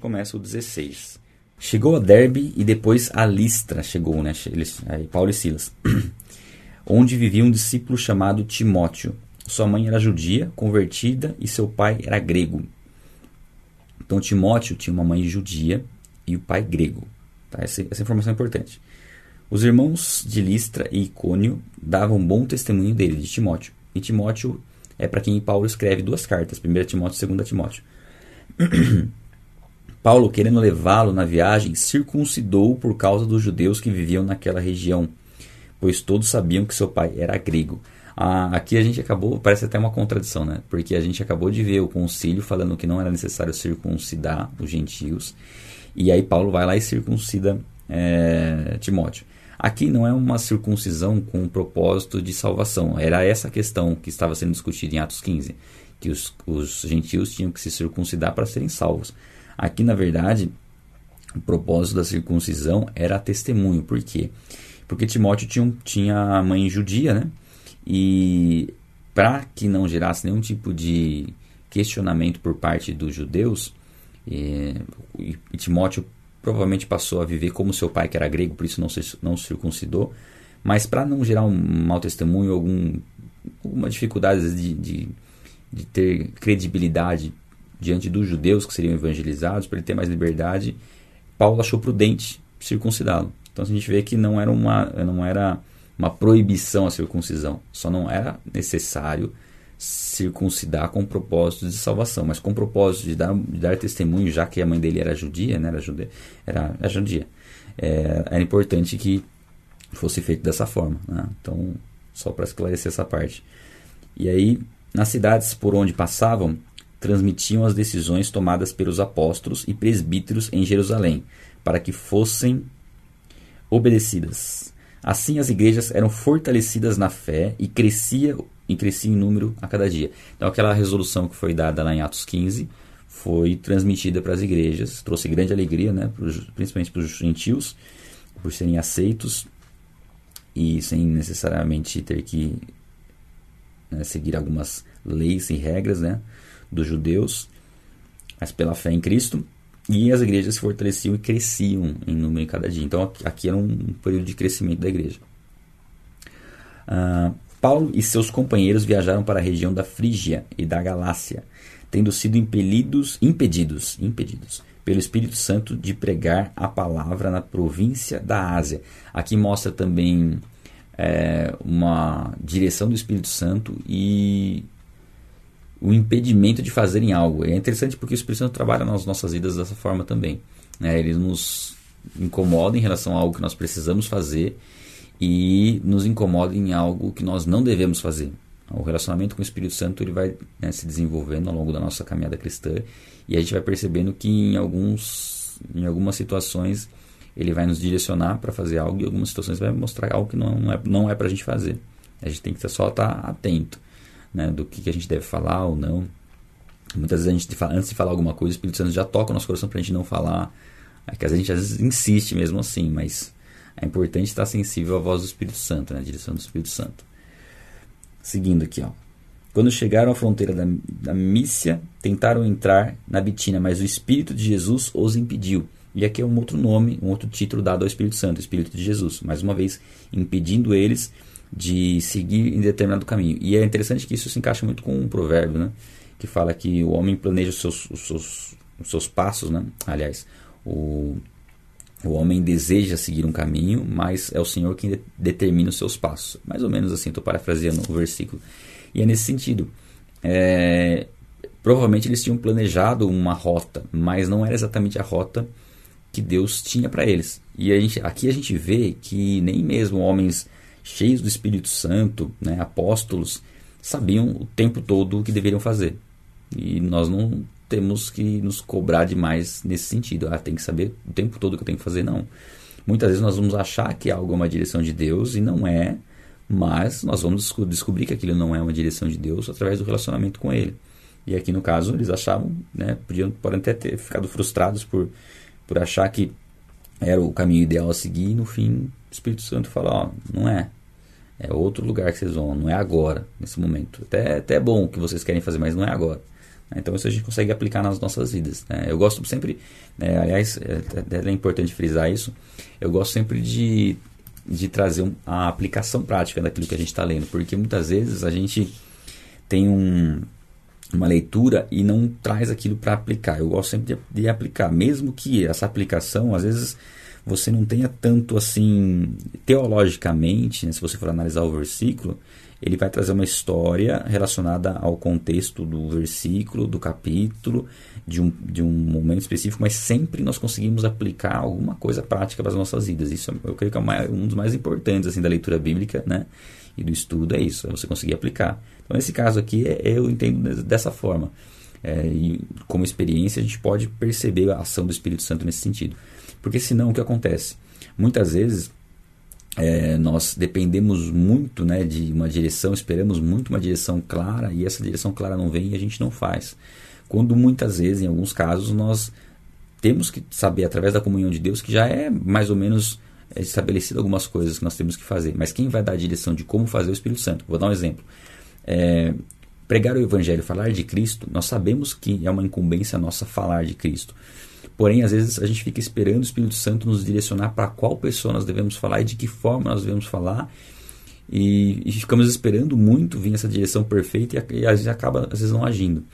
Começa o 16. Chegou a Derbe e depois a Listra chegou, né? Eles, Paulo e Silas. onde vivia um discípulo chamado Timóteo. Sua mãe era judia, convertida, e seu pai era grego. Então Timóteo tinha uma mãe judia e o pai grego. Tá? Essa, essa informação é importante. Os irmãos de Listra e Icônio davam bom testemunho dele, de Timóteo. E Timóteo é para quem Paulo escreve duas cartas, 1 Timóteo e 2 Timóteo. Paulo, querendo levá-lo na viagem, circuncidou por causa dos judeus que viviam naquela região, pois todos sabiam que seu pai era grego. Ah, aqui a gente acabou, parece até uma contradição, né? Porque a gente acabou de ver o concílio falando que não era necessário circuncidar os gentios, e aí Paulo vai lá e circuncida é, Timóteo. Aqui não é uma circuncisão com o propósito de salvação, era essa questão que estava sendo discutida em Atos 15, que os, os gentios tinham que se circuncidar para serem salvos. Aqui, na verdade, o propósito da circuncisão era testemunho. Por quê? Porque Timóteo tinha, tinha mãe judia, né? E para que não gerasse nenhum tipo de questionamento por parte dos judeus, e, e, Timóteo provavelmente passou a viver como seu pai, que era grego, por isso não se, não circuncidou. Mas para não gerar um mau testemunho, algum, alguma dificuldade de, de, de ter credibilidade diante dos judeus que seriam evangelizados, para ele ter mais liberdade, Paulo achou prudente circuncidá-lo. Então a gente vê que não era uma, não era uma proibição a circuncisão, só não era necessário circuncidar com propósito de salvação, mas com propósito de dar, de dar testemunho, já que a mãe dele era judia, né, era, judia, era, era judia, é, era importante que fosse feito dessa forma. Né? Então, só para esclarecer essa parte. E aí, nas cidades por onde passavam, transmitiam as decisões tomadas pelos apóstolos e presbíteros em Jerusalém, para que fossem obedecidas. Assim as igrejas eram fortalecidas na fé e crescia, e crescia em número a cada dia. Então aquela resolução que foi dada lá em Atos 15 foi transmitida para as igrejas, trouxe grande alegria, né, principalmente para os gentios, por serem aceitos e sem necessariamente ter que né, seguir algumas leis e regras, né, dos judeus, mas pela fé em Cristo, e as igrejas se fortaleciam e cresciam em número em cada dia. Então aqui era um período de crescimento da igreja. Uh, Paulo e seus companheiros viajaram para a região da Frígia e da Galácia, tendo sido impelidos, impedidos, impedidos pelo Espírito Santo de pregar a palavra na província da Ásia. Aqui mostra também é, uma direção do Espírito Santo e o impedimento de fazerem algo. É interessante porque o Espírito Santo trabalha nas nossas vidas dessa forma também. Né? Ele nos incomoda em relação a algo que nós precisamos fazer e nos incomoda em algo que nós não devemos fazer. O relacionamento com o Espírito Santo ele vai né, se desenvolvendo ao longo da nossa caminhada cristã e a gente vai percebendo que em, alguns, em algumas situações ele vai nos direcionar para fazer algo e em algumas situações vai mostrar algo que não, não é, não é para a gente fazer. A gente tem que só estar tá atento né, do que, que a gente deve falar ou não. Muitas vezes a gente, antes de falar alguma coisa, o Espírito Santo já toca o nosso coração para a gente não falar. É que a gente às vezes insiste mesmo assim, mas é importante estar sensível à voz do Espírito Santo, né, a direção do Espírito Santo. Seguindo aqui, ó. Quando chegaram à fronteira da, da Mícia, tentaram entrar na Bitina, mas o Espírito de Jesus os impediu. E aqui é um outro nome, um outro título dado ao Espírito Santo, Espírito de Jesus. Mais uma vez, impedindo eles de seguir em determinado caminho. E é interessante que isso se encaixa muito com um provérbio, né? Que fala que o homem planeja os seus, os seus, os seus passos, né? Aliás, o, o homem deseja seguir um caminho, mas é o Senhor quem de, determina os seus passos. Mais ou menos assim, estou parafraseando o versículo. E é nesse sentido. É, provavelmente eles tinham planejado uma rota, mas não era exatamente a rota que Deus tinha para eles. E a gente, aqui a gente vê que nem mesmo homens cheios do Espírito Santo, né, apóstolos, sabiam o tempo todo o que deveriam fazer. E nós não temos que nos cobrar demais nesse sentido. Ah, tem que saber o tempo todo o que eu tenho que fazer, não. Muitas vezes nós vamos achar que algo é uma direção de Deus e não é, mas nós vamos descobrir que aquilo não é uma direção de Deus através do relacionamento com Ele. E aqui no caso eles achavam, né, podiam, podem até ter ficado frustrados por, por achar que era o caminho ideal a seguir e no fim o Espírito Santo fala, ó, não é, é outro lugar que vocês vão, não é agora, nesse momento. Até, até é bom o que vocês querem fazer, mas não é agora. Então isso a gente consegue aplicar nas nossas vidas. Né? Eu gosto sempre, né, aliás, é, é, importante frisar isso, eu gosto sempre de, de trazer a aplicação prática daquilo que a gente está lendo, porque muitas vezes a gente tem um, uma leitura e não traz aquilo para aplicar. Eu gosto sempre de, de aplicar, mesmo que essa aplicação, às vezes, você não tenha tanto assim, teologicamente, né, se você for analisar o versículo, ele vai trazer uma história relacionada ao contexto do versículo, do capítulo, de um, de um momento específico, mas sempre nós conseguimos aplicar alguma coisa prática para as nossas vidas. Isso eu creio que é um dos mais importantes assim, da leitura bíblica né? e do estudo, é isso, é você conseguir aplicar. Então, nesse caso aqui, é, eu entendo dessa forma. É, e como experiência, a gente pode perceber a ação do Espírito Santo nesse sentido. Porque senão, o que acontece? Muitas vezes é, nós dependemos muito né, de uma direção, esperamos muito uma direção clara e essa direção clara não vem e a gente não faz. Quando muitas vezes, em alguns casos, nós temos que saber através da comunhão de Deus que já é mais ou menos é, estabelecido algumas coisas que nós temos que fazer. Mas quem vai dar a direção de como fazer é o Espírito Santo. Vou dar um exemplo. É, pregar o Evangelho, falar de Cristo, nós sabemos que é uma incumbência nossa falar de Cristo. Porém, às vezes a gente fica esperando o Espírito Santo nos direcionar para qual pessoa nós devemos falar e de que forma nós devemos falar. E, e ficamos esperando muito vir essa direção perfeita e, e a gente acaba, às vezes, não agindo.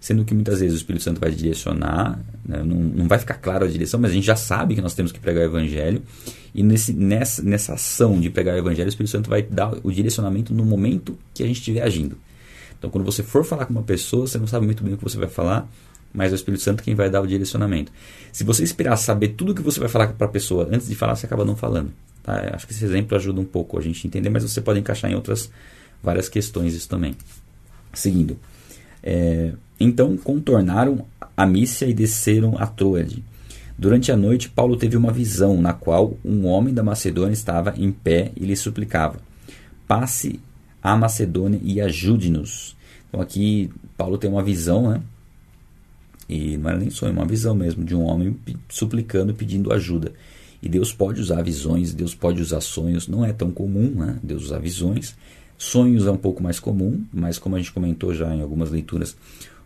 Sendo que muitas vezes o Espírito Santo vai direcionar, né? não, não vai ficar claro a direção, mas a gente já sabe que nós temos que pregar o Evangelho. E nesse, nessa, nessa ação de pregar o Evangelho, o Espírito Santo vai dar o direcionamento no momento que a gente estiver agindo. Então, quando você for falar com uma pessoa, você não sabe muito bem o que você vai falar, mas é o Espírito Santo quem vai dar o direcionamento. Se você esperar saber tudo o que você vai falar para a pessoa antes de falar, você acaba não falando. Tá? Acho que esse exemplo ajuda um pouco a gente entender, mas você pode encaixar em outras várias questões isso também. Seguindo. É, então contornaram a Mícia e desceram a Troade. Durante a noite, Paulo teve uma visão na qual um homem da Macedônia estava em pé e lhe suplicava: Passe a Macedônia e ajude-nos. Então aqui Paulo tem uma visão, né? E não era nem sonho, uma visão mesmo de um homem suplicando, pedindo ajuda. E Deus pode usar visões, Deus pode usar sonhos, não é tão comum, né? Deus usar visões. Sonhos é um pouco mais comum, mas como a gente comentou já em algumas leituras,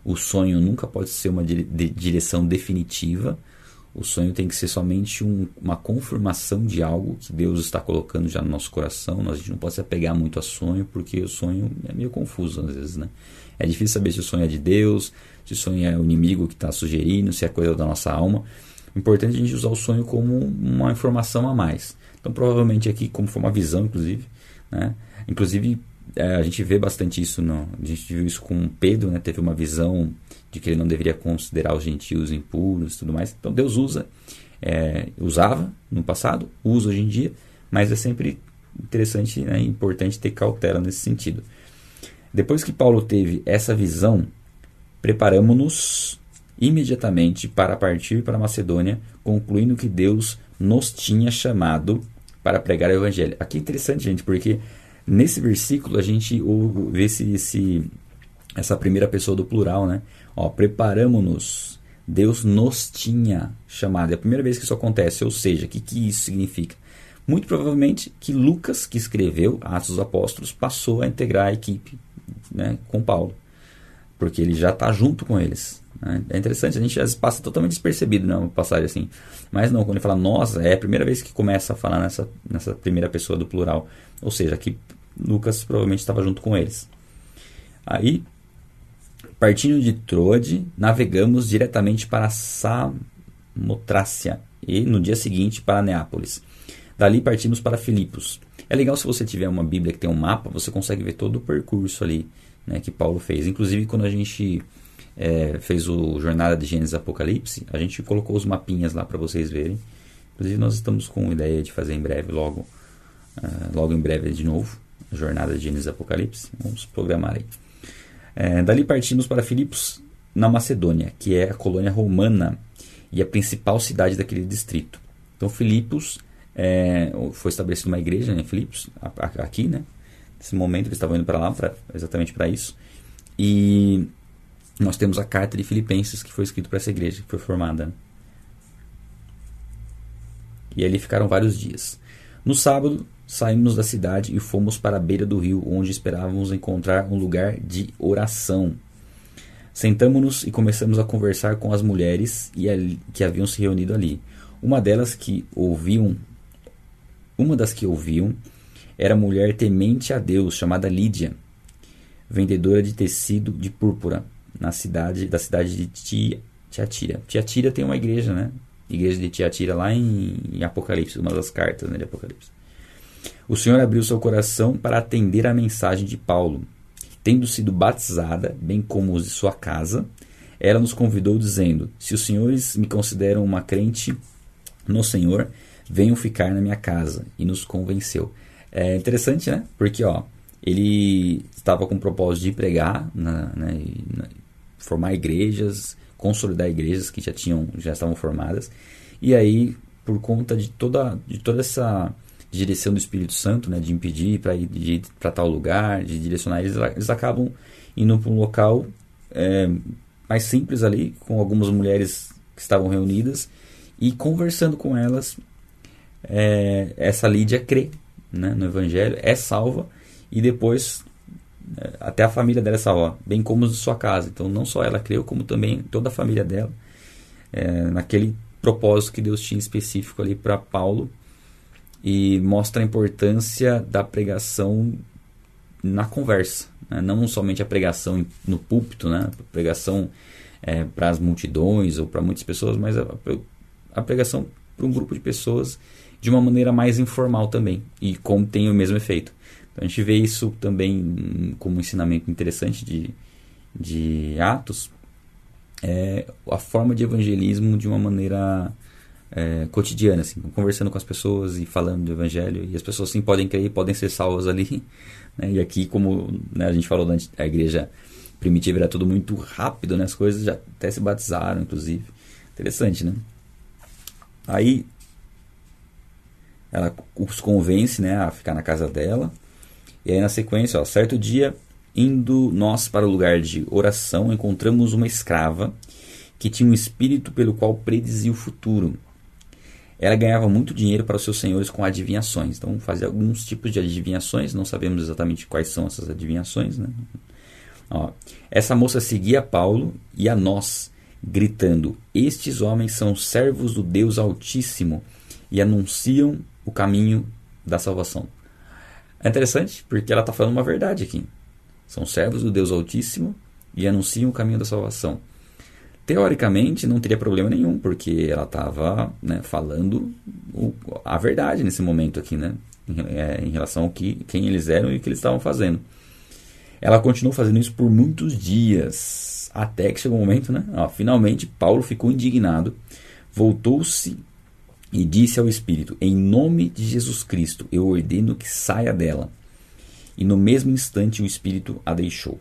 o sonho nunca pode ser uma direção definitiva. O sonho tem que ser somente um, uma confirmação de algo que Deus está colocando já no nosso coração. Nós, a gente não pode se apegar muito a sonho, porque o sonho é meio confuso às vezes, né? É difícil saber se o sonho é de Deus, se o sonho é o inimigo que está sugerindo, se é coisa da nossa alma. O importante é a gente usar o sonho como uma informação a mais. Então, provavelmente aqui, como foi uma visão, inclusive, né? Inclusive, é, a gente vê bastante isso, no, a gente viu isso com Pedro, né? Teve uma visão de que ele não deveria considerar os gentios impuros e tudo mais. Então, Deus usa, é, usava no passado, usa hoje em dia, mas é sempre interessante e né, importante ter cautela nesse sentido. Depois que Paulo teve essa visão, preparamos-nos imediatamente para partir para Macedônia, concluindo que Deus nos tinha chamado para pregar o evangelho. Aqui é interessante, gente, porque nesse versículo a gente vê esse, esse, essa primeira pessoa do plural, né? Ó, preparamos-nos. Deus nos tinha chamado. É a primeira vez que isso acontece, ou seja, o que, que isso significa? Muito provavelmente que Lucas, que escreveu Atos dos Apóstolos, passou a integrar a equipe né, com Paulo, porque ele já está junto com eles. Né? É interessante, a gente às vezes passa totalmente despercebido numa né, passagem assim, mas não, quando ele fala nós, é a primeira vez que começa a falar nessa, nessa primeira pessoa do plural, ou seja, que Lucas provavelmente estava junto com eles. Aí, partindo de Troade, navegamos diretamente para Samotrácia e no dia seguinte para Neápolis. Dali partimos para Filipos. É legal se você tiver uma Bíblia que tem um mapa, você consegue ver todo o percurso ali né, que Paulo fez. Inclusive, quando a gente é, fez o Jornada de Gênesis Apocalipse, a gente colocou os mapinhas lá para vocês verem. Inclusive, nós estamos com ideia de fazer em breve, logo, uh, logo em breve de novo, a Jornada de Gênesis Apocalipse. Vamos programar aí. É, dali partimos para Filipos, na Macedônia, que é a colônia romana e a principal cidade daquele distrito. Então, Filipos é, foi estabelecida uma igreja em Filipos, aqui, né? Nesse momento eles estavam indo para lá pra, exatamente para isso. E nós temos a carta de Filipenses que foi escrita para essa igreja, que foi formada. E ali ficaram vários dias. No sábado, saímos da cidade e fomos para a beira do rio, onde esperávamos encontrar um lugar de oração. Sentamos-nos e começamos a conversar com as mulheres que haviam se reunido ali. Uma delas que ouviam, uma das que ouviam, era mulher temente a Deus, chamada Lídia, vendedora de tecido de púrpura na cidade da cidade de Tiatira. Tiatira tem uma igreja, né? Igreja de Tiatira lá em, em Apocalipse, uma das cartas né, de Apocalipse. O Senhor abriu seu coração para atender a mensagem de Paulo. Tendo sido batizada, bem como os de sua casa, ela nos convidou dizendo: Se os senhores me consideram uma crente no Senhor, venham ficar na minha casa. E nos convenceu. É interessante, né? Porque, ó, ele estava com o propósito de pregar, na, né, na, formar igrejas, consolidar igrejas que já tinham, já estavam formadas. E aí, por conta de toda, de toda essa direção do Espírito Santo, né, de impedir para ir para tal lugar, de direcionar eles, eles acabam indo para um local é, mais simples ali, com algumas mulheres que estavam reunidas e conversando com elas. É, essa Lídia crê né, no Evangelho, é salva e depois é, até a família dela é salva, bem como de sua casa. Então não só ela creu, como também toda a família dela, é, naquele propósito que Deus tinha específico ali para Paulo e mostra a importância da pregação na conversa, né? não somente a pregação no púlpito, né? pregação é, para as multidões ou para muitas pessoas, mas a, a pregação para um grupo de pessoas de uma maneira mais informal também e como tem o mesmo efeito. Então a gente vê isso também como um ensinamento interessante de, de Atos, é a forma de evangelismo de uma maneira é, cotidiana, assim, conversando com as pessoas e falando do evangelho. E as pessoas sim podem crer, podem ser salvas ali. Né? E aqui, como né, a gente falou antes, a igreja primitiva era tudo muito rápido, né? as coisas já até se batizaram, inclusive. Interessante, né? Aí ela os convence né, a ficar na casa dela. E aí na sequência, ó, certo dia, indo nós para o lugar de oração, encontramos uma escrava que tinha um espírito pelo qual predizia o futuro ela ganhava muito dinheiro para os seus senhores com adivinhações. Então, fazia alguns tipos de adivinhações, não sabemos exatamente quais são essas adivinhações. Né? Ó, essa moça seguia Paulo e a nós, gritando: Estes homens são servos do Deus Altíssimo e anunciam o caminho da salvação. É interessante porque ela está falando uma verdade aqui. São servos do Deus Altíssimo e anunciam o caminho da salvação teoricamente não teria problema nenhum, porque ela estava né, falando a verdade nesse momento aqui, né? Em, é, relação ao que quem eles eram e o que eles estavam fazendo. Ela continuou fazendo isso por muitos dias, até que chegou o um momento, né? Ó, finalmente Paulo ficou indignado, voltou-se e disse ao Espírito: Em nome de Jesus Cristo, eu ordeno que saia dela. E no mesmo instante o Espírito a deixou.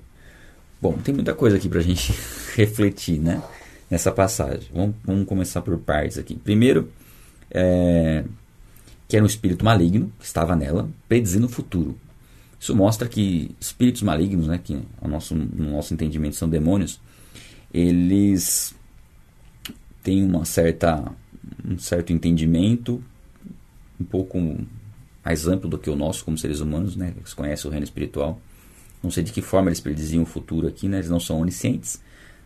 Bom, tem muita coisa aqui para a gente refletir, né? nessa passagem. Vamos, vamos começar por partes aqui. Primeiro, é, que era um espírito maligno que estava nela, predizindo o futuro. Isso mostra que espíritos malignos, né, que ao nosso, no nosso entendimento são demônios, eles têm uma certa, um certo entendimento, um pouco mais amplo do que o nosso como seres humanos, né, que conhecem o reino espiritual. Não sei de que forma eles prediziam o futuro aqui, né, eles não são oniscientes,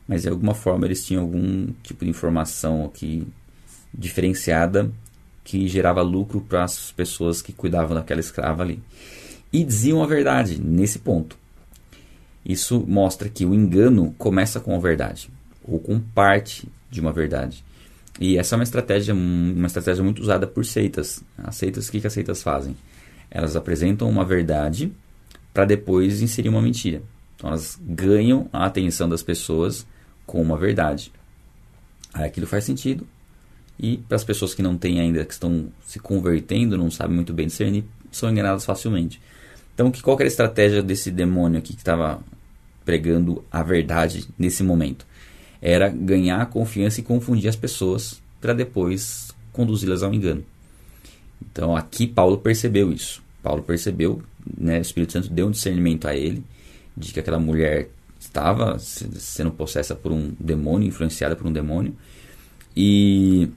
mas de alguma forma eles tinham algum tipo de informação aqui diferenciada que gerava lucro para as pessoas que cuidavam daquela escrava ali. E diziam a verdade nesse ponto. Isso mostra que o engano começa com a verdade, ou com parte de uma verdade. E essa é uma estratégia, uma estratégia muito usada por seitas. As seitas, o que, que as seitas fazem? Elas apresentam uma verdade para depois inserir uma mentira. Então elas ganham a atenção das pessoas com uma verdade. Aí aquilo faz sentido. E para as pessoas que não têm ainda, que estão se convertendo, não sabem muito bem discernir, são enganadas facilmente. Então, que, qual era a estratégia desse demônio aqui que estava pregando a verdade nesse momento? Era ganhar a confiança e confundir as pessoas para depois conduzi-las ao engano. Então, aqui Paulo percebeu isso. Paulo percebeu, né, o Espírito Santo deu um discernimento a ele de que aquela mulher estava sendo possessa por um demônio, influenciada por um demônio, e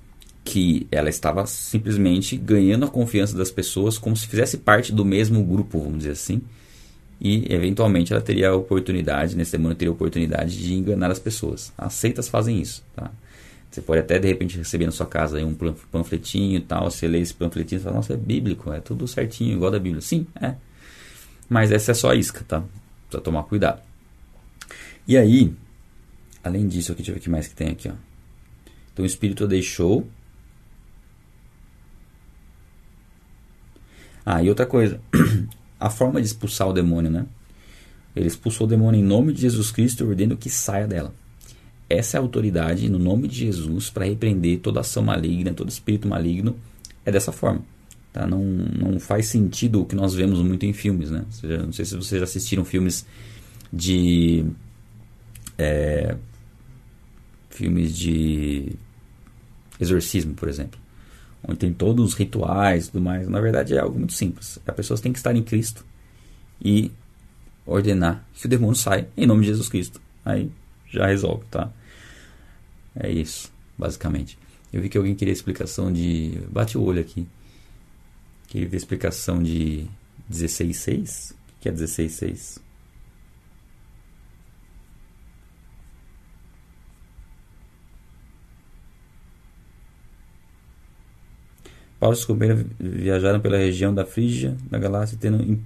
que ela estava simplesmente ganhando a confiança das pessoas como se fizesse parte do mesmo grupo, vamos dizer assim, e eventualmente ela teria a oportunidade, nesse demônio teria a oportunidade de enganar as pessoas. As seitas fazem isso, tá? Você pode até de repente receber na sua casa um panfletinho e tal, você lê esse panfletinho e fala, nossa, é bíblico, é tudo certinho, igual da Bíblia. Sim, é. Mas essa é só a isca, tá? Precisa tomar cuidado. E aí, além disso, aqui, deixa eu ver o que mais que tem aqui, ó. Então o Espírito deixou. Ah, e outra coisa. a forma de expulsar o demônio, né? Ele expulsou o demônio em nome de Jesus Cristo e ordena que saia dela. Essa é a autoridade no nome de Jesus para repreender toda ação maligna, todo espírito maligno. É dessa forma. Tá? Não, não faz sentido o que nós vemos muito em filmes. Né? Seja, não sei se vocês já assistiram filmes de. É, filmes de exorcismo, por exemplo. Onde tem todos os rituais e tudo mais. Na verdade é algo muito simples. As pessoas têm que estar em Cristo e ordenar que o demônio saia em nome de Jesus Cristo. Aí já resolve, tá? É isso, basicamente. Eu vi que alguém queria explicação de. Bate o olho aqui. Queria ver explicação de 16.6. O que é 16.6? Paulo e os companheiros viajaram pela região da Frígia, da Galácia, tendo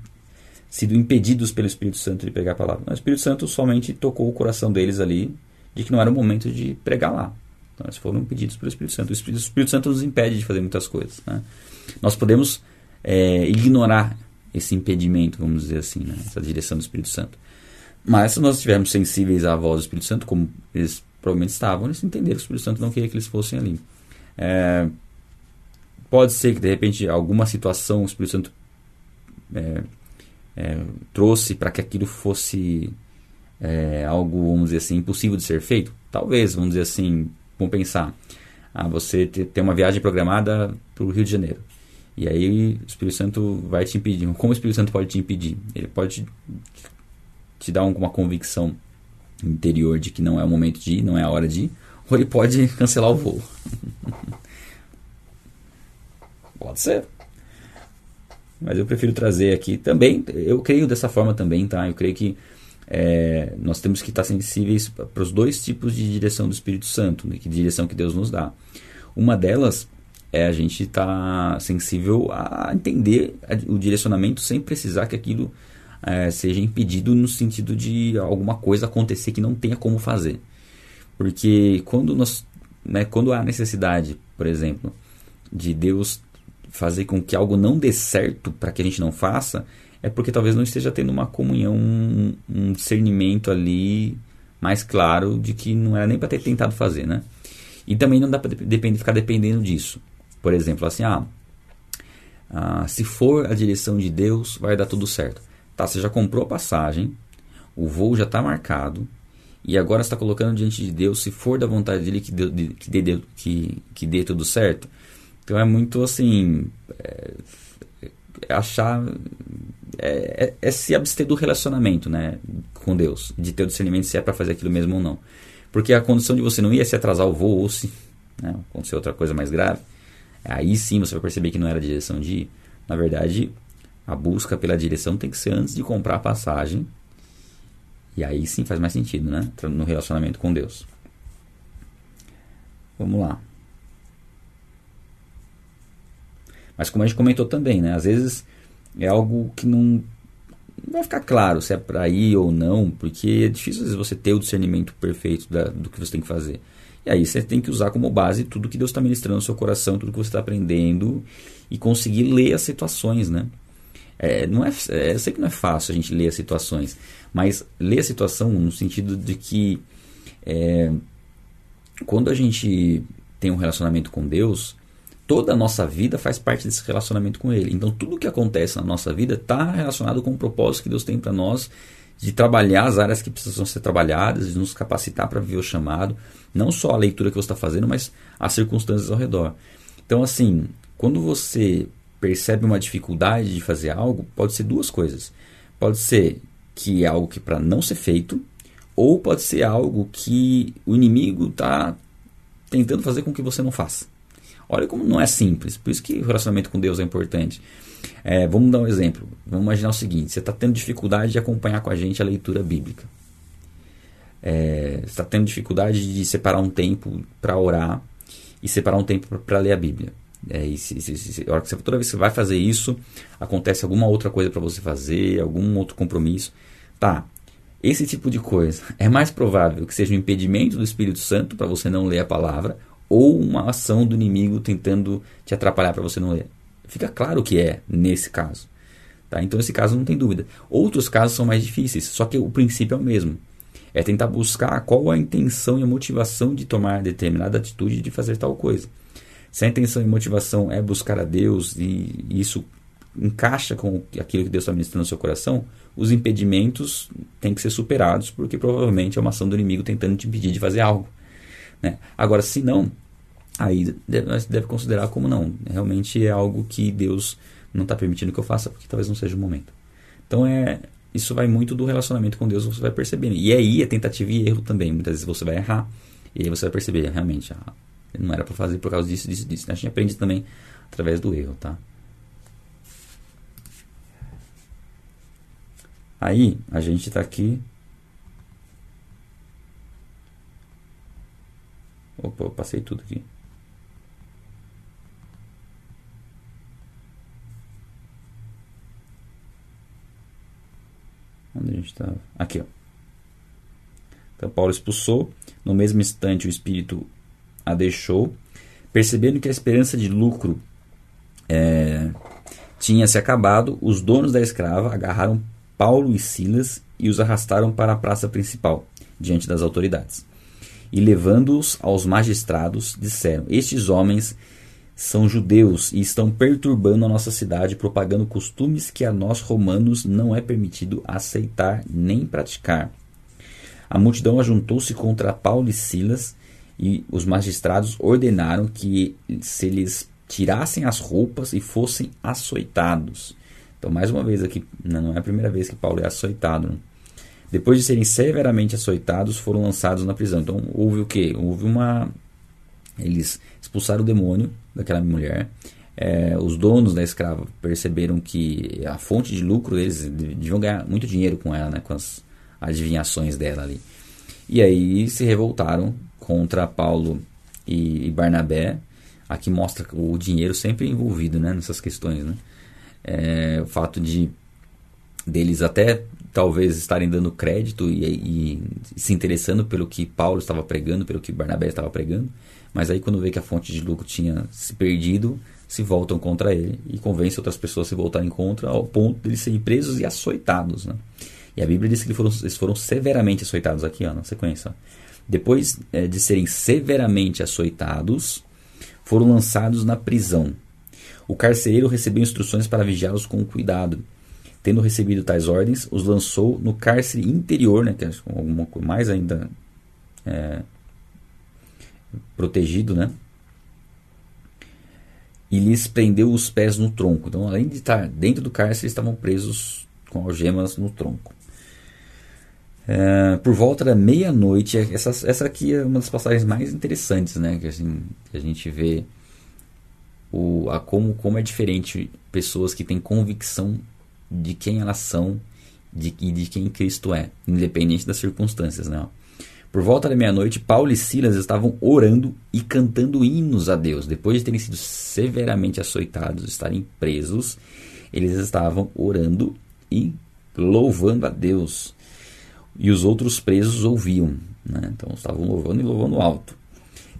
sido impedidos pelo Espírito Santo de pregar a palavra. O Espírito Santo somente tocou o coração deles ali de que não era o momento de pregar lá. Então eles foram impedidos pelo Espírito Santo. O Espírito, o Espírito Santo nos impede de fazer muitas coisas. Né? Nós podemos é, ignorar esse impedimento, vamos dizer assim, né? essa direção do Espírito Santo. Mas se nós estivermos sensíveis à voz do Espírito Santo, como eles provavelmente estavam, eles entenderam que o Espírito Santo não queria que eles fossem ali. É, pode ser que de repente alguma situação o Espírito Santo é, é, trouxe para que aquilo fosse é, algo, vamos dizer assim, impossível de ser feito? Talvez, vamos dizer assim, vamos pensar. Ah, você tem uma viagem programada para o Rio de Janeiro. E aí o Espírito Santo vai te impedir. Como o Espírito Santo pode te impedir? Ele pode te dar uma convicção interior de que não é o momento de ir, não é a hora de ir, ou ele pode cancelar o voo. pode ser. Mas eu prefiro trazer aqui também, eu creio dessa forma também, tá? Eu creio que é, nós temos que estar sensíveis para os dois tipos de direção do Espírito Santo, né? que direção que Deus nos dá. Uma delas é a gente estar tá sensível a entender o direcionamento sem precisar que aquilo é, seja impedido no sentido de alguma coisa acontecer que não tenha como fazer. Porque quando, nós, né, quando há necessidade, por exemplo, de Deus fazer com que algo não dê certo para que a gente não faça, é porque talvez não esteja tendo uma comunhão, um, discernimento ali mais claro de que não era nem para ter tentado fazer, né? E também não dá para depend, ficar dependendo disso. Por exemplo, assim, ah, ah, se for a direção de Deus, vai dar tudo certo. Tá, você já comprou a passagem, o voo já está marcado, e agora está colocando diante de Deus, se for da vontade dele que que dê, que, que dê tudo certo. Então é muito assim. É, é achar. É, é, é, se abster do relacionamento né, com Deus, de ter o discernimento se é para fazer aquilo mesmo ou não. Porque a condição de você não ia se atrasar o voo ou se né, acontecer outra coisa mais grave, aí sim você vai perceber que não era a direção de ir. Na verdade, a busca pela direção tem que ser antes de comprar a passagem. E aí sim faz mais sentido, né? No relacionamento com Deus. Vamos lá. Mas como a gente comentou também, né? Às vezes é algo que não, não vai ficar claro se é para ir ou não, porque é difícil às vezes você ter o discernimento perfeito da, do que você tem que fazer. E aí você tem que usar como base tudo que Deus está ministrando no seu coração, tudo que você está aprendendo e conseguir ler as situações, né? É, não é, é, eu sei que não é fácil a gente ler as situações, mas ler a situação no sentido de que é, quando a gente tem um relacionamento com Deus, toda a nossa vida faz parte desse relacionamento com Ele. Então, tudo que acontece na nossa vida está relacionado com o propósito que Deus tem para nós de trabalhar as áreas que precisam ser trabalhadas, de nos capacitar para viver o chamado, não só a leitura que você está fazendo, mas as circunstâncias ao redor. Então, assim, quando você percebe uma dificuldade de fazer algo, pode ser duas coisas. Pode ser que é algo que para não ser feito, ou pode ser algo que o inimigo está tentando fazer com que você não faça. Olha como não é simples. Por isso que o relacionamento com Deus é importante. É, vamos dar um exemplo. Vamos imaginar o seguinte: você está tendo dificuldade de acompanhar com a gente a leitura bíblica. É, você está tendo dificuldade de separar um tempo para orar e separar um tempo para ler a Bíblia. É, e se, toda vez que você vai fazer isso, acontece alguma outra coisa para você fazer, algum outro compromisso. Tá, esse tipo de coisa é mais provável que seja um impedimento do Espírito Santo para você não ler a palavra ou uma ação do inimigo tentando te atrapalhar para você não ler. Fica claro que é nesse caso. Tá? Então, esse caso não tem dúvida. Outros casos são mais difíceis, só que o princípio é o mesmo. É tentar buscar qual a intenção e a motivação de tomar determinada atitude de fazer tal coisa. Se a intenção e motivação é buscar a Deus e isso encaixa com aquilo que Deus está ministrando no seu coração, os impedimentos têm que ser superados, porque provavelmente é uma ação do inimigo tentando te impedir de fazer algo. Né? Agora, se não, aí deve, deve considerar como não. Realmente é algo que Deus não está permitindo que eu faça, porque talvez não seja o momento. Então é isso vai muito do relacionamento com Deus, você vai percebendo. E aí é tentativa e erro também. Muitas vezes você vai errar e aí você vai perceber, realmente, ah, não era para fazer por causa disso, disso, disso. A gente aprende também através do erro, tá? Aí a gente está aqui. Opa, eu passei tudo aqui. Onde a gente estava? Aqui, ó. Então Paulo expulsou. No mesmo instante o espírito a deixou, percebendo que a esperança de lucro é, tinha se acabado. Os donos da escrava agarraram Paulo e Silas e os arrastaram para a praça principal, diante das autoridades. E levando-os aos magistrados, disseram: Estes homens são judeus e estão perturbando a nossa cidade, propagando costumes que a nós romanos não é permitido aceitar nem praticar. A multidão ajuntou-se contra Paulo e Silas, e os magistrados ordenaram que se eles tirassem as roupas e fossem açoitados. Então, mais uma vez aqui, não é a primeira vez que Paulo é açoitado. Né? Depois de serem severamente açoitados, foram lançados na prisão. Então, houve o que? Houve uma. Eles expulsaram o demônio daquela mulher. É, os donos da escrava perceberam que a fonte de lucro deles deviam ganhar muito dinheiro com ela, né, com as adivinhações dela ali. E aí se revoltaram contra Paulo e, Barnabé. Aqui mostra o dinheiro sempre envolvido né, nessas questões. Né? É, o fato de deles até talvez estarem dando crédito e, e, se interessando pelo que Paulo estava pregando, pelo que Barnabé estava pregando, mas aí quando vê que a fonte de lucro tinha se perdido, se voltam contra ele e convencem outras pessoas a se voltarem contra ao ponto de eles serem presos e açoitados. Né? E a Bíblia diz que eles foram, eles foram severamente açoitados aqui, ó, na sequência. Depois é, de serem severamente açoitados, foram lançados na prisão o carcereiro recebeu instruções para vigiá-los com cuidado. Tendo recebido tais ordens, os lançou no cárcere interior, né, que é alguma coisa mais ainda é, protegido, né? E lhes prendeu os pés no tronco. Então, além de estar dentro do cárcere, estavam presos com algemas no tronco. É, por volta da meia-noite, essa, essa aqui é uma das passagens mais interessantes, né? Que, assim, que a gente vê o, a como, como é diferente pessoas que têm convicção de quem elas são de, e de quem Cristo é, independente das circunstâncias. Né? Por volta da meia-noite, Paulo e Silas estavam orando e cantando hinos a Deus. Depois de terem sido severamente açoitados, estarem presos, eles estavam orando e louvando a Deus. E os outros presos ouviam. Né? Então estavam louvando e louvando alto.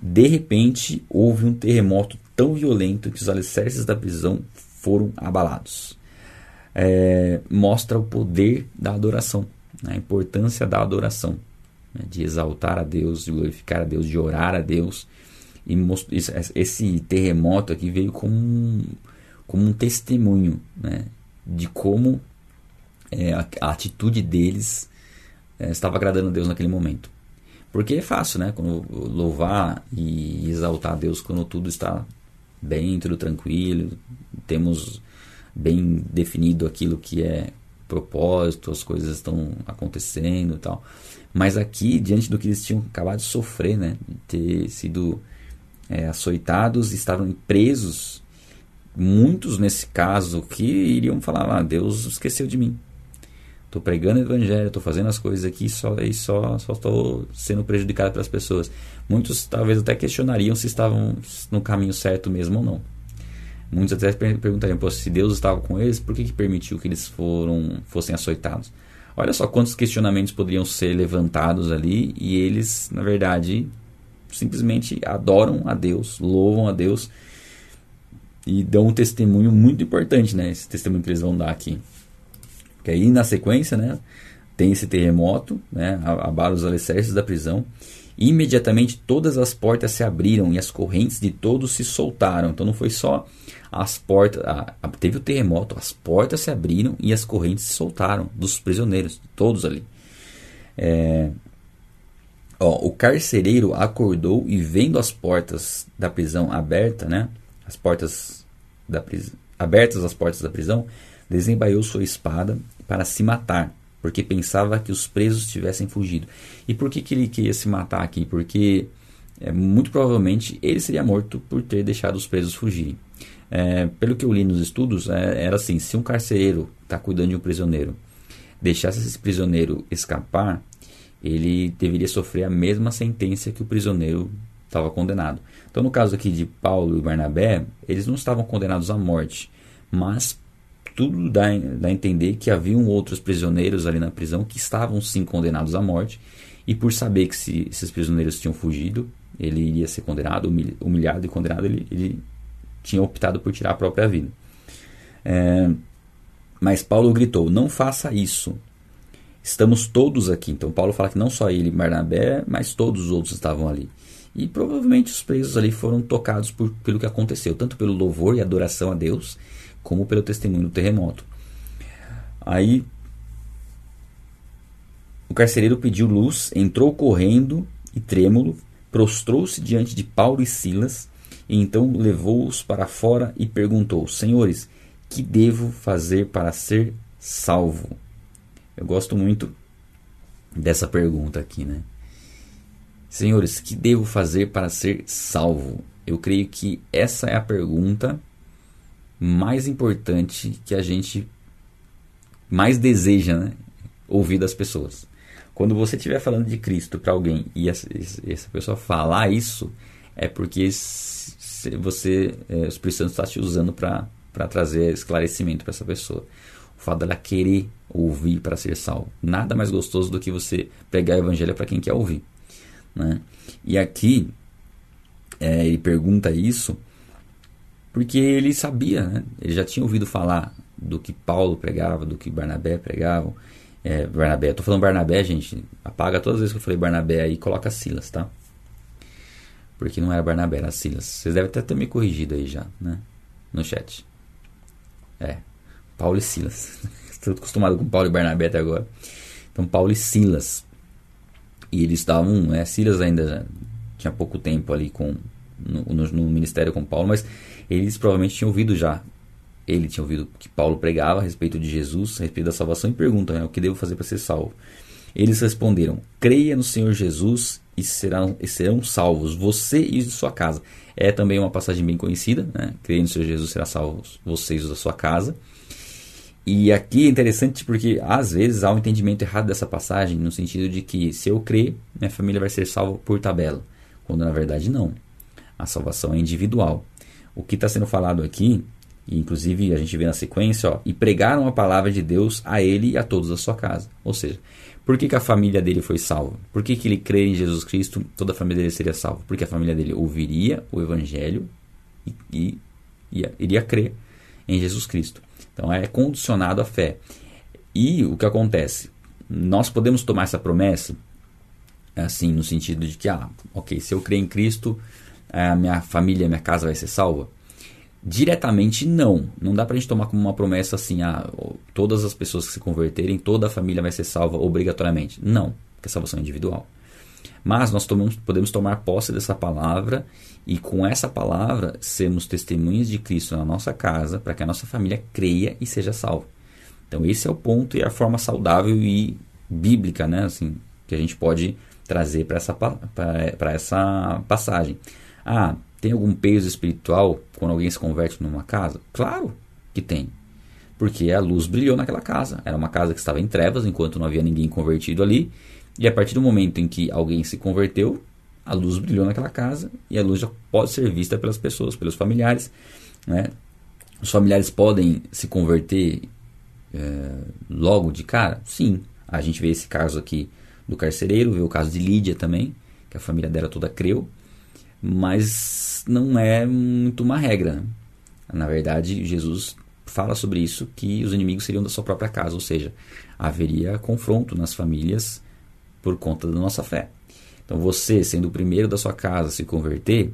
De repente, houve um terremoto tão violento que os alicerces da prisão foram abalados. É, mostra o poder da adoração, né? a importância da adoração, né? de exaltar a Deus, de glorificar a Deus, de orar a Deus. E esse terremoto aqui veio como um, como um testemunho né? de como é, a, a, atitude deles é, estava agradando a Deus naquele momento. Porque é fácil, né? Quando louvar e exaltar a Deus quando tudo está bem, tudo tranquilo, temos bem definido aquilo que é propósito, as coisas estão acontecendo e tal. Mas aqui, diante do que eles tinham acabado de sofrer, né, ter sido é, açoitados, estavam presos. Muitos nesse caso que iriam falar: ah, Deus esqueceu de mim. Estou pregando o evangelho, estou fazendo as coisas aqui só e só estou sendo prejudicado pelas pessoas. Muitos talvez até questionariam se estavam no caminho certo mesmo ou não. Muitos até perguntariam: se Deus estava com eles, por que, que permitiu que eles foram fossem açoitados? Olha só quantos questionamentos poderiam ser levantados ali e eles, na verdade, simplesmente adoram a Deus, louvam a Deus e dão um testemunho muito importante, né? Esse testemunho que eles vão dar aqui. Que aí na sequência, né, tem esse terremoto, né, abala os alicerces da prisão. Imediatamente todas as portas se abriram e as correntes de todos se soltaram. Então não foi só as portas, a, a, teve o terremoto, as portas se abriram e as correntes se soltaram dos prisioneiros, todos ali. É, ó, o carcereiro acordou e vendo as portas da prisão abertas, né, as portas da prisão, abertas as portas da prisão, desembaiou sua espada para se matar, porque pensava que os presos tivessem fugido. E por que, que ele queria se matar aqui? Porque é, muito provavelmente ele seria morto por ter deixado os presos fugirem. É, pelo que eu li nos estudos, é, era assim: se um carcereiro está cuidando de um prisioneiro, deixasse esse prisioneiro escapar, ele deveria sofrer a mesma sentença que o prisioneiro estava condenado. Então, no caso aqui de Paulo e Barnabé, eles não estavam condenados à morte, mas tudo dá, a entender que haviam outros prisioneiros ali na prisão que estavam sim condenados à morte, e por saber que se esses prisioneiros tinham fugido, ele iria ser condenado, humilhado e condenado, ele, ele tinha optado por tirar a própria vida. É, mas Paulo gritou: Não faça isso. Estamos todos aqui. Então, Paulo fala que não só ele Barnabé, mas todos os outros estavam ali. E provavelmente os presos ali foram tocados por, pelo que aconteceu, tanto pelo louvor e adoração a Deus, como pelo testemunho do terremoto. Aí o carcereiro pediu luz, entrou correndo e trêmulo, prostrou-se diante de Paulo e Silas, e então levou-os para fora e perguntou: Senhores, que devo fazer para ser salvo? Eu gosto muito dessa pergunta aqui, né? Senhores, que devo fazer para ser salvo? Eu creio que essa é a pergunta mais importante que a gente mais deseja né, ouvir das pessoas. Quando você estiver falando de Cristo para alguém e essa, essa, pessoa falar isso, é porque você, é, o Espírito Santo está te usando para trazer esclarecimento para essa pessoa. O fato dela querer ouvir para ser salvo. Nada mais gostoso do que você pregar o evangelho para quem quer ouvir. Né? E aqui, é, ele pergunta isso porque ele sabia, né? ele já tinha ouvido falar do que Paulo pregava, do que Barnabé pregavam. É, Barnabé, tô falando Barnabé, gente, apaga todas as vezes que eu falei Barnabé aí e coloca Silas, tá? Porque não era Barnabé, era Silas. Vocês devem até ter me corrigido aí já, né? No chat. É, Paulo e Silas. Estou acostumado com Paulo e Barnabé até agora. Então, Paulo e Silas. E eles estavam, né? Silas ainda tinha pouco tempo ali com no, no, no ministério com Paulo, mas eles provavelmente tinham ouvido já. Ele tinha ouvido que Paulo pregava a respeito de Jesus, a respeito da salvação, e perguntam né, o que devo fazer para ser salvo. Eles responderam: creia no Senhor Jesus e serão, e serão salvos, você e sua casa. É também uma passagem bem conhecida, né? Creia no Senhor Jesus, será salvos vocês e a sua casa. E aqui é interessante porque às vezes há um entendimento errado dessa passagem, no sentido de que se eu crer, minha família vai ser salva por tabela, quando na verdade não. A salvação é individual. O que está sendo falado aqui, e inclusive a gente vê na sequência, ó, e pregaram a palavra de Deus a ele e a todos da sua casa. Ou seja, por que, que a família dele foi salva? Por que, que ele crê em Jesus Cristo, toda a família dele seria salva? Porque a família dele ouviria o evangelho e, e ia, iria crer em Jesus Cristo. Então é condicionado à fé. E o que acontece? Nós podemos tomar essa promessa assim, no sentido de que, ah, ok, se eu crer em Cristo, a minha família, a minha casa vai ser salva? Diretamente não. Não dá pra gente tomar como uma promessa assim, ah, todas as pessoas que se converterem, toda a família vai ser salva obrigatoriamente. Não, porque a salvação é individual. Mas nós tomamos, podemos tomar posse dessa palavra e com essa palavra sermos testemunhas de Cristo na nossa casa para que a nossa família creia e seja salva. Então esse é o ponto e a forma saudável e bíblica, né, assim, que a gente pode trazer para essa, essa passagem. Ah, tem algum peso espiritual quando alguém se converte numa casa? Claro que tem. Porque a luz brilhou naquela casa. Era uma casa que estava em trevas enquanto não havia ninguém convertido ali. E a partir do momento em que alguém se converteu, a luz brilhou naquela casa e a luz já pode ser vista pelas pessoas, pelos familiares. Né? Os familiares podem se converter é, logo de cara? Sim. A gente vê esse caso aqui do carcereiro, vê o caso de Lídia também, que a família dela toda creu, mas não é muito uma regra. Na verdade, Jesus fala sobre isso que os inimigos seriam da sua própria casa, ou seja, haveria confronto nas famílias por conta da nossa fé. Então você, sendo o primeiro da sua casa a se converter,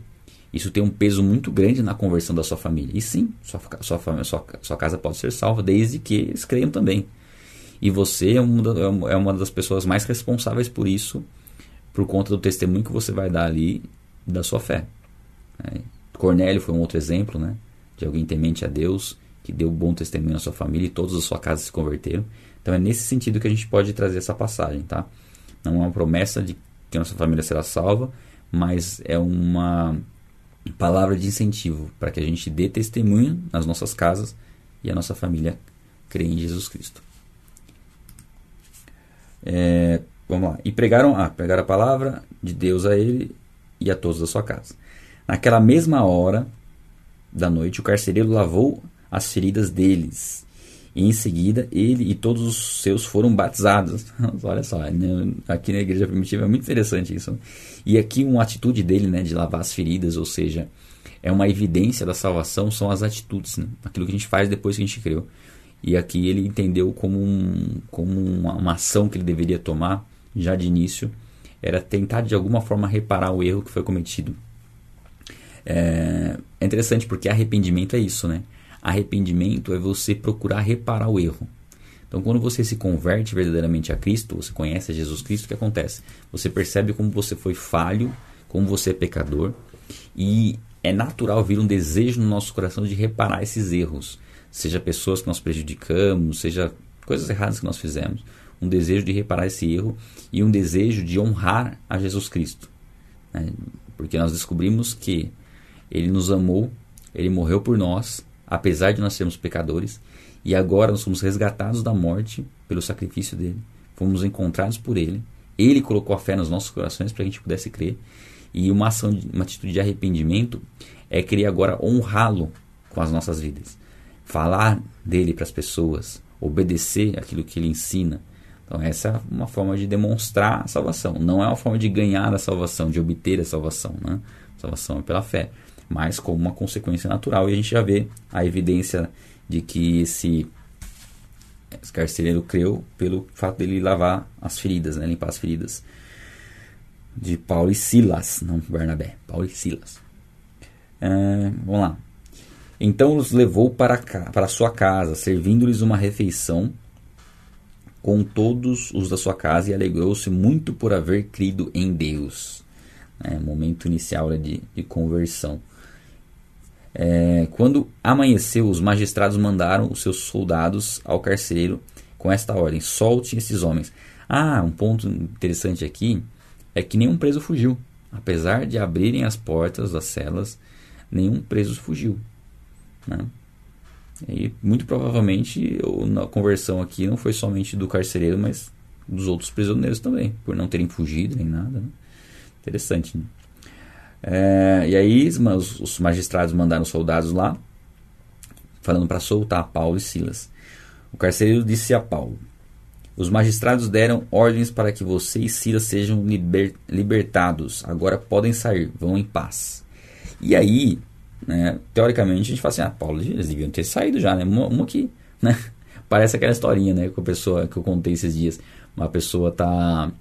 isso tem um peso muito grande na conversão da sua família. E sim, sua, sua, sua, sua casa pode ser salva desde que eles creiam também. E você é uma, é, é uma das pessoas mais responsáveis por isso, por conta do testemunho que você vai dar ali da sua fé. Né? Cornélio foi um outro exemplo, né? De alguém temente a Deus, que deu bom testemunho na sua família e todos a sua casa se converteram. Então é nesse sentido que a gente pode trazer essa passagem, tá? Não é uma promessa de que a nossa família será salva, mas é uma palavra de incentivo para que a gente dê testemunho nas nossas casas e a nossa família crê em Jesus Cristo. É, vamos lá. E pregaram, ah, pregaram a palavra de Deus a ele e a todos da sua casa. Naquela mesma hora da noite, o carcereiro lavou as feridas deles e em seguida, ele e todos os seus foram batizados. Olha só, né? aqui na igreja primitiva é muito interessante isso. E aqui uma atitude dele, né, de lavar as feridas, ou seja, é uma evidência da salvação, são as atitudes, né? aquilo que a gente faz depois que a gente creu. E aqui ele entendeu como, um, como uma, uma ação que ele deveria tomar já de início, era tentar de alguma forma reparar o erro que foi cometido. É, é interessante porque arrependimento é isso, né? Arrependimento é você procurar reparar o erro. Então, quando você se converte verdadeiramente a Cristo, você conhece Jesus Cristo, o que acontece? Você percebe como você foi falho, como você é pecador, e é natural vir um desejo no nosso coração de reparar esses erros, seja pessoas que nós prejudicamos, seja coisas erradas que nós fizemos, um desejo de reparar esse erro e um desejo de honrar a Jesus Cristo, né? porque nós descobrimos que Ele nos amou, Ele morreu por nós apesar de nós sermos pecadores, e agora nós fomos resgatados da morte pelo sacrifício dele, fomos encontrados por ele. Ele colocou a fé nos nossos corações para que a gente pudesse crer. E uma ação, uma atitude de arrependimento é querer agora honrá-lo com as nossas vidas, falar dele para as pessoas, obedecer aquilo que ele ensina. Então essa é uma forma de demonstrar a salvação. Não é uma forma de ganhar a salvação, de obter a salvação. Né? A salvação é pela fé mas como uma consequência natural. E a gente já vê a evidência de que esse, esse carcereiro creu pelo fato dele lavar as feridas, né? limpar as feridas de Paulo e Silas, não Bernabé, Paulo e Silas. É, vamos lá. Então os levou para, para sua casa, servindo-lhes uma refeição com todos os da sua casa e alegrou-se muito por haver crido em Deus. É, momento inicial de, de conversão. É, quando amanheceu, os magistrados mandaram os seus soldados ao carcereiro com esta ordem: solte esses homens. Ah, um ponto interessante aqui é que nenhum preso fugiu. Apesar de abrirem as portas das celas, nenhum preso fugiu. Né? E muito provavelmente a conversão aqui não foi somente do carcereiro, mas dos outros prisioneiros também, por não terem fugido nem nada. Né? Interessante. Né? É, e aí os, os magistrados mandaram soldados lá, falando para soltar Paulo e Silas. O carcereiro disse a Paulo: Os magistrados deram ordens para que você e Silas sejam liber, libertados. Agora podem sair, vão em paz. E aí, né, teoricamente, a gente fala assim: Ah, Paulo, eles deviam ter saído já, né? Uma, uma que, né? Parece aquela historinha, né? Que a pessoa que eu contei esses dias. Uma pessoa tá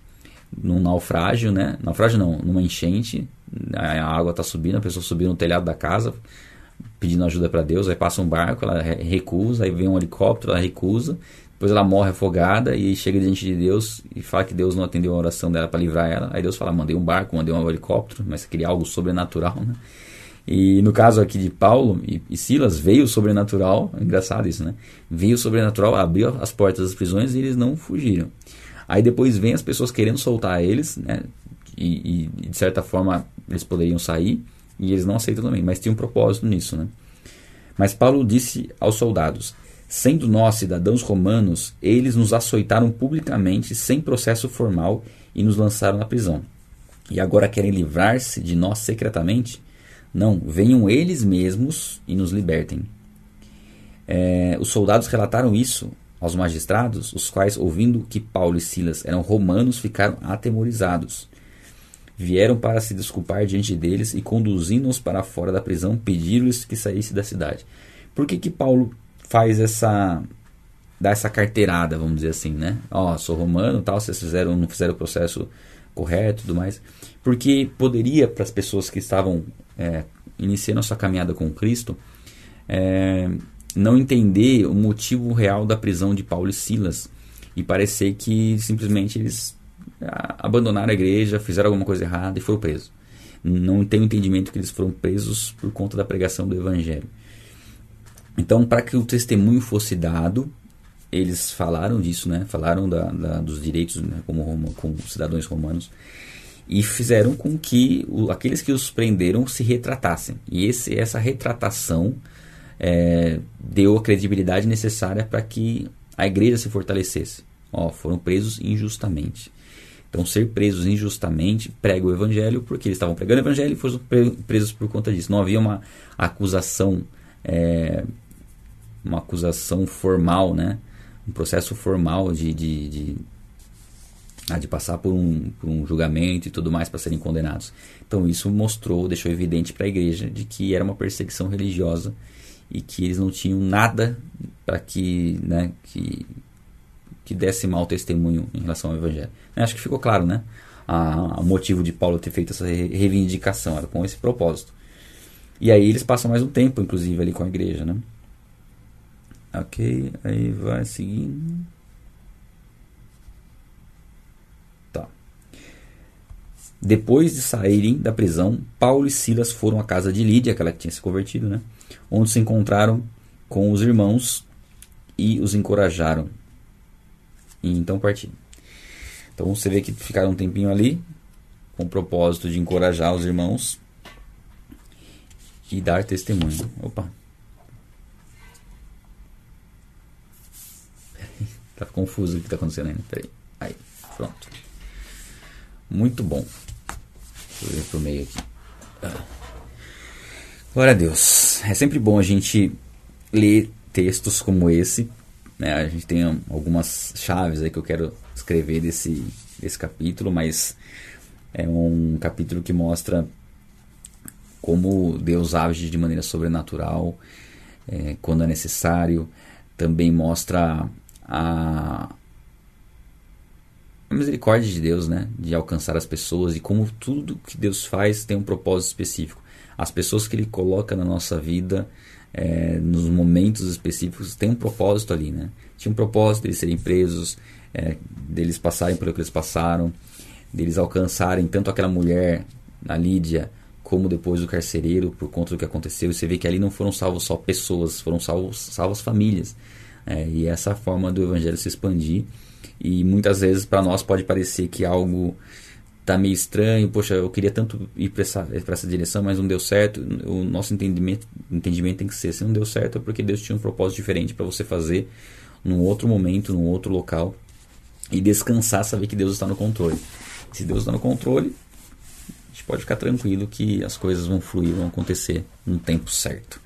num naufrágio, né? Naufrágio não, numa enchente, a água está subindo, a pessoa subiu no telhado da casa pedindo ajuda para Deus, aí passa um barco, ela recusa, aí vem um helicóptero, ela recusa, depois ela morre afogada e chega diante de Deus e fala que Deus não atendeu a oração dela para livrar ela. Aí Deus fala: mandei um barco, mandei um helicóptero, mas queria algo sobrenatural, né? E no caso aqui de Paulo e, e Silas, veio o sobrenatural, é engraçado isso, né? Veio o sobrenatural, abriu as portas das prisões e eles não fugiram. Aí depois vem as pessoas querendo soltar eles, né? E, e, de certa forma eles poderiam sair, E eles não aceitam também, mas tinha um propósito nisso, né? Mas Paulo disse aos soldados: Sendo nós cidadãos romanos, eles nos açoitaram publicamente, sem processo formal, e nos lançaram na prisão. E agora querem livrar-se de nós secretamente? Não, venham eles mesmos e nos libertem. É, os soldados relataram isso aos magistrados, os quais, ouvindo que Paulo e Silas eram romanos, ficaram atemorizados. Vieram para se desculpar diante deles e, conduzindo-os para fora da prisão, pediram-lhes que saísse da cidade. Por que, que Paulo faz essa dá essa carteirada, vamos dizer assim, né? Ó, oh, sou romano, tal, vocês fizeram não fizeram o processo correto, tudo mais, porque poderia para as pessoas que estavam é, a sua caminhada com Cristo é, não entender o motivo real da prisão de Paulo e Silas e parecer que simplesmente eles abandonaram a igreja, fizeram alguma coisa errada e foram presos. Não tem o entendimento que eles foram presos por conta da pregação do evangelho. Então, para que o testemunho fosse dado, eles falaram disso, né? Falaram da, da, dos direitos né? como, como cidadãos romanos e fizeram com que o, aqueles que os prenderam se retratassem. E esse, essa retratação é, deu a credibilidade necessária para que a igreja se fortalecesse. Ó, foram presos injustamente. Então, ser presos injustamente prega o evangelho porque eles estavam pregando o evangelho e foram presos por conta disso. Não havia uma acusação é, uma acusação formal, né? um processo formal de, de, de, ah, de passar por um, por um julgamento e tudo mais para serem condenados. Então isso mostrou, deixou evidente para a igreja de que era uma perseguição religiosa e que eles não tinham nada para que, né, que, que desse mau testemunho em relação ao evangelho. Acho que ficou claro, né? o motivo de Paulo ter feito essa reivindicação era com esse propósito. E aí eles passam mais um tempo, inclusive, ali com a igreja, né? Ok, aí vai seguindo. Tá. Depois de saírem da prisão, Paulo e Silas foram à casa de Lídia, aquela que tinha se convertido, né? Onde se encontraram com os irmãos e os encorajaram. E então partiram. Então você vê que ficaram um tempinho ali, com o propósito de encorajar os irmãos e dar testemunho. Opa. Tá confuso o que está acontecendo ainda. Peraí. Aí, pronto. Muito bom. Deixa eu ver pro meio aqui. Ah. Glória a Deus. É sempre bom a gente ler textos como esse. Né? A gente tem algumas chaves aí que eu quero escrever desse, desse capítulo, mas é um capítulo que mostra como Deus age de maneira sobrenatural é, quando é necessário. Também mostra a, a misericórdia de Deus, né, de alcançar as pessoas e como tudo que Deus faz tem um propósito específico. As pessoas que Ele coloca na nossa vida, é, nos momentos específicos, tem um propósito ali, né? Tinha um propósito de eles serem presos, é, deles passarem por o que eles passaram, deles alcançarem tanto aquela mulher, a Lídia, como depois o carcereiro, por conta do que aconteceu. E você vê que ali não foram salvos só pessoas, foram salvos, salvos famílias. É, e essa forma do evangelho se expandir. E muitas vezes para nós pode parecer que algo está meio estranho, poxa, eu queria tanto ir para essa, essa direção, mas não deu certo. O nosso entendimento, entendimento tem que ser: se não deu certo é porque Deus tinha um propósito diferente para você fazer num outro momento, num outro local. E descansar, saber que Deus está no controle. Se Deus está no controle, a gente pode ficar tranquilo que as coisas vão fluir, vão acontecer no tempo certo.